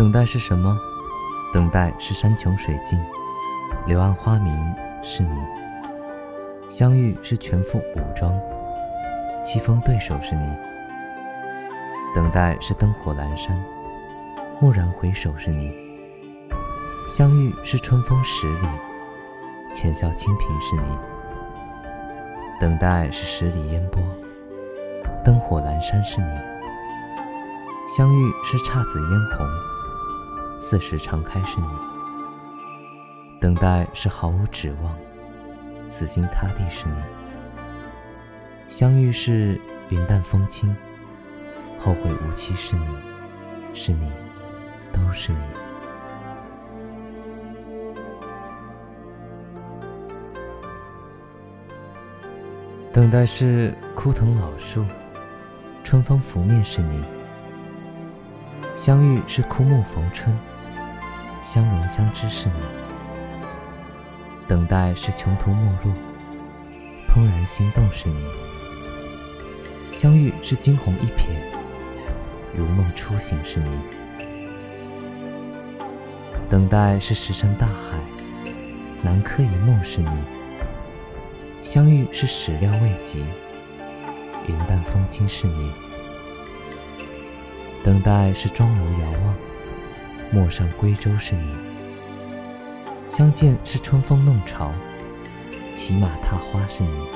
等待是什么？等待是山穷水尽，柳暗花明是你；相遇是全副武装，棋逢对手是你。等待是灯火阑珊，蓦然回首是你；相遇是春风十里，浅笑清平是你。等待是十里烟波，灯火阑珊是你；相遇是姹紫嫣红。四时常开是你，等待是毫无指望，死心塌地是你，相遇是云淡风轻，后会无期是你，是你，都是你。等待是枯藤老树，春风拂面是你，相遇是枯木逢春。相融相知是你，等待是穷途末路，怦然心动是你，相遇是惊鸿一瞥，如梦初醒是你，等待是石沉大海，南柯一梦是你，相遇是始料未及，云淡风轻是你，等待是庄楼遥望。陌上归舟是你，相见是春风弄潮，骑马踏花是你，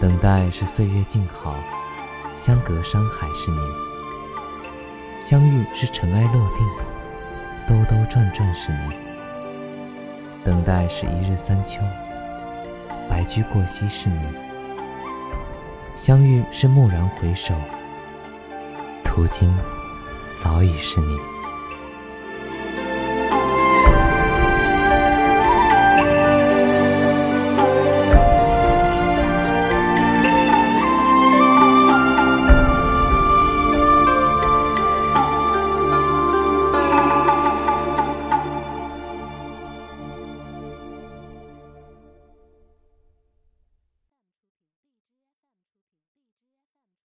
等待是岁月静好，相隔山海是你，相遇是尘埃落定，兜兜转转是你，等待是一日三秋，白驹过隙是你，相遇是蓦然回首，途经。早已是你。